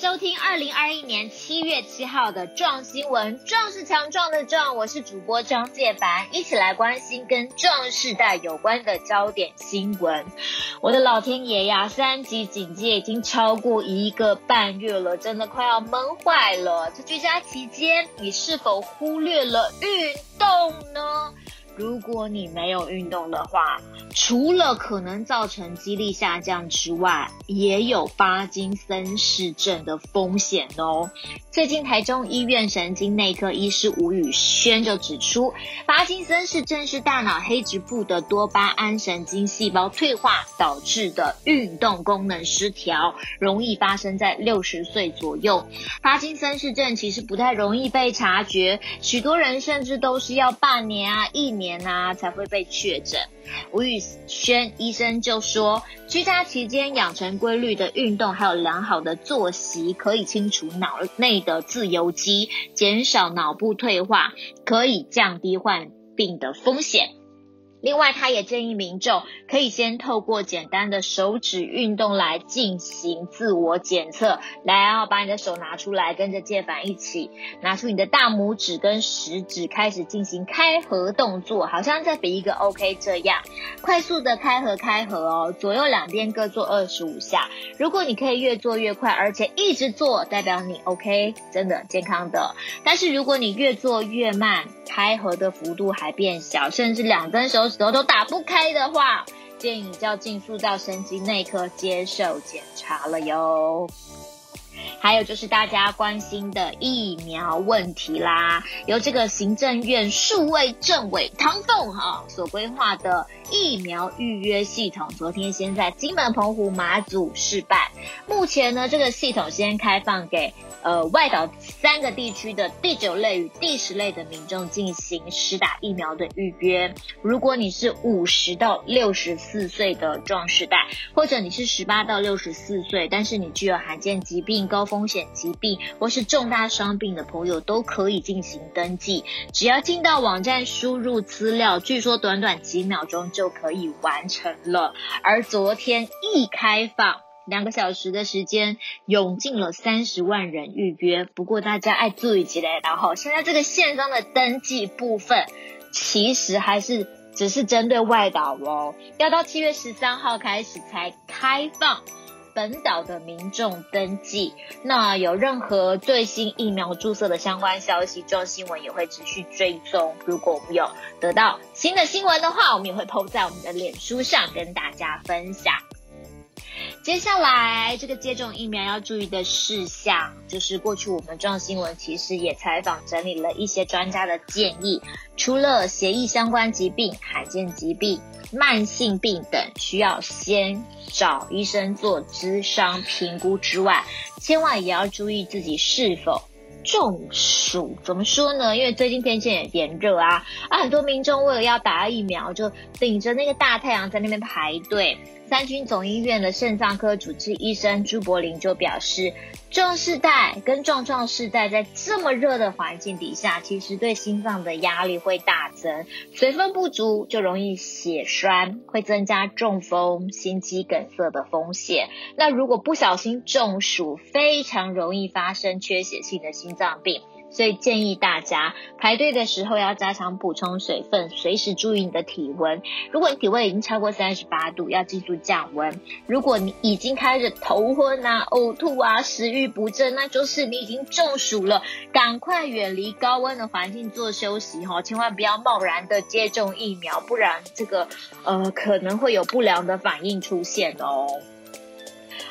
收听二零二一年七月七号的壮新闻，壮是强壮的壮，我是主播张介凡，一起来关心跟壮世代有关的焦点新闻。我的老天爷呀，三级警戒已经超过一个半月了，真的快要闷坏了。这居家期间，你是否忽略了运动呢？如果你没有运动的话，除了可能造成肌力下降之外，也有帕金森氏症的风险哦。最近台中医院神经内科医师吴宇轩就指出，帕金森氏症是大脑黑质部的多巴胺神经细胞退化导致的运动功能失调，容易发生在六十岁左右。帕金森氏症其实不太容易被察觉，许多人甚至都是要半年啊、一年。年啊才会被确诊。吴宇轩医生就说，居家期间养成规律的运动，还有良好的作息，可以清除脑内的自由基，减少脑部退化，可以降低患病的风险。另外，他也建议民众可以先透过简单的手指运动来进行自我检测。来哦，把你的手拿出来，跟着介凡一起拿出你的大拇指跟食指，开始进行开合动作，好像在比一个 OK 这样，快速的开合开合哦，左右两边各做二十五下。如果你可以越做越快，而且一直做，代表你 OK，真的健康的。但是如果你越做越慢，开合的幅度还变小，甚至两根手舌头打不开的话，建议你就要尽速到神经内科接受检查了哟。还有就是大家关心的疫苗问题啦，由这个行政院数位政委唐凤哈所规划的疫苗预约系统，昨天先在金门、澎湖、马祖试办，目前呢这个系统先开放给。呃，外岛三个地区的第九类与第十类的民众进行施打疫苗的预约。如果你是五十到六十四岁的壮世代，或者你是十八到六十四岁，但是你具有罕见疾病、高风险疾病或是重大伤病的朋友，都可以进行登记。只要进到网站输入资料，据说短短几秒钟就可以完成了。而昨天一开放。两个小时的时间，涌进了三十万人预约。不过大家爱注意起来，然后现在这个线上的登记部分，其实还是只是针对外岛哦，要到七月十三号开始才开放本岛的民众登记。那有任何最新疫苗注射的相关消息，中新闻也会持续追踪。如果我们有得到新的新闻的话，我们也会 po 在我们的脸书上跟大家分享。接下来，这个接种疫苗要注意的事项，就是过去我们壮新闻其实也采访整理了一些专家的建议。除了血液相关疾病、罕见疾病、慢性病等需要先找医生做咨商评估之外，千万也要注意自己是否中暑。怎么说呢？因为最近天气也炎热啊，啊，很多民众为了要打疫苗，就顶着那个大太阳在那边排队。三军总医院的肾脏科主治医生朱柏林就表示，壮世代跟壮壮世代在这么热的环境底下，其实对心脏的压力会大增，水分不足就容易血栓，会增加中风、心肌梗塞的风险。那如果不小心中暑，非常容易发生缺血性的心脏病。所以建议大家排队的时候要加强补充水分，随时注意你的体温。如果你体温已经超过三十八度，要记住降温。如果你已经开始头昏啊、呕吐啊、食欲不振，那就是你已经中暑了，赶快远离高温的环境做休息哈，千万不要贸然的接种疫苗，不然这个呃可能会有不良的反应出现哦。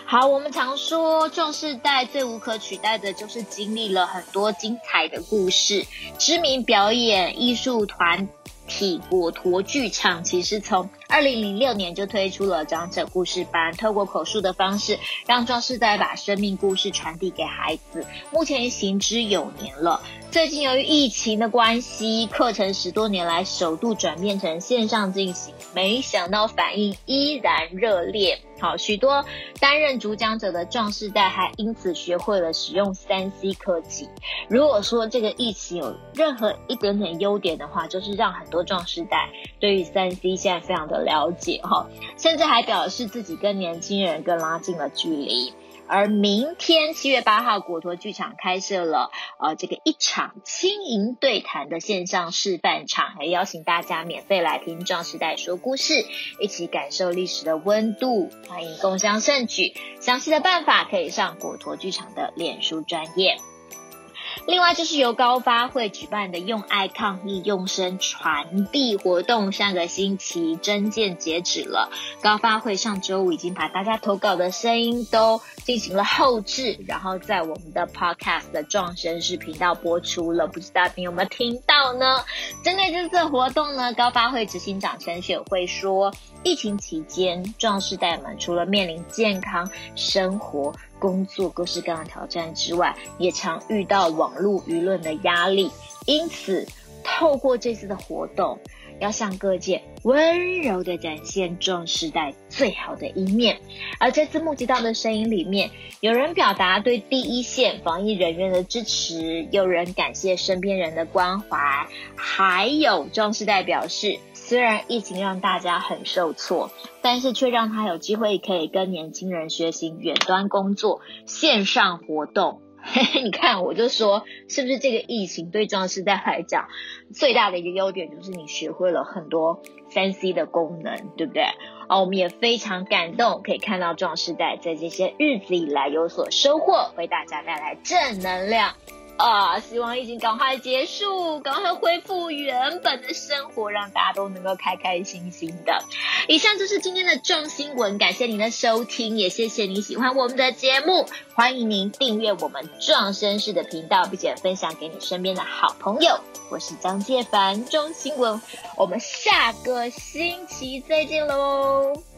好，我们常说壮士代最无可取代的就是经历了很多精彩的故事。知名表演艺术团体果陀剧场，其实从二零零六年就推出了长者故事班，透过口述的方式，让壮世代把生命故事传递给孩子。目前行之有年了。最近由于疫情的关系，课程十多年来首度转变成线上进行，没想到反应依然热烈。好，许多担任主讲者的壮世代还因此学会了使用三 C 科技。如果说这个疫情有任何一点点优点的话，就是让很多壮世代对于三 C 现在非常的了解哈，甚至还表示自己跟年轻人更拉近了距离。而明天七月八号，果陀剧场开设了呃这个一场轻盈对谈的线上示范场，还邀请大家免费来听壮世代说故事，一起感受历史的温度。欢迎共襄盛举，详细的办法可以上果陀剧场的脸书专页。另外就是由高发会举办的“用爱抗议，用声传递”活动，上个星期征件截止了。高发会上周五已经把大家投稿的声音都进行了后制，然后在我们的 Podcast 的壮声视频道播出了。不知道你有没有听到呢？针对这次活动呢，高发会执行长陈雪慧说，疫情期间，壮士代们除了面临健康、生活、工作各式各样的挑战之外，也常遇到网络舆论的压力。因此，透过这次的活动，要向各界温柔地展现壮世代最好的一面。而这次募集到的声音里面，有人表达对第一线防疫人员的支持，有人感谢身边人的关怀，还有壮世代表示。虽然疫情让大家很受挫，但是却让他有机会可以跟年轻人学习远端工作、线上活动。嘿嘿，你看，我就说，是不是这个疫情对壮世代来讲最大的一个优点，就是你学会了很多三 C 的功能，对不对？啊，我们也非常感动，可以看到壮士代在这些日子以来有所收获，为大家带来正能量。啊！希望疫情赶快结束，赶快恢复原本的生活，让大家都能够开开心心的。以上就是今天的壮新闻，感谢您的收听，也谢谢你喜欢我们的节目。欢迎您订阅我们壮声势的频道，并且分享给你身边的好朋友。我是张介凡，壮新闻，我们下个星期再见喽。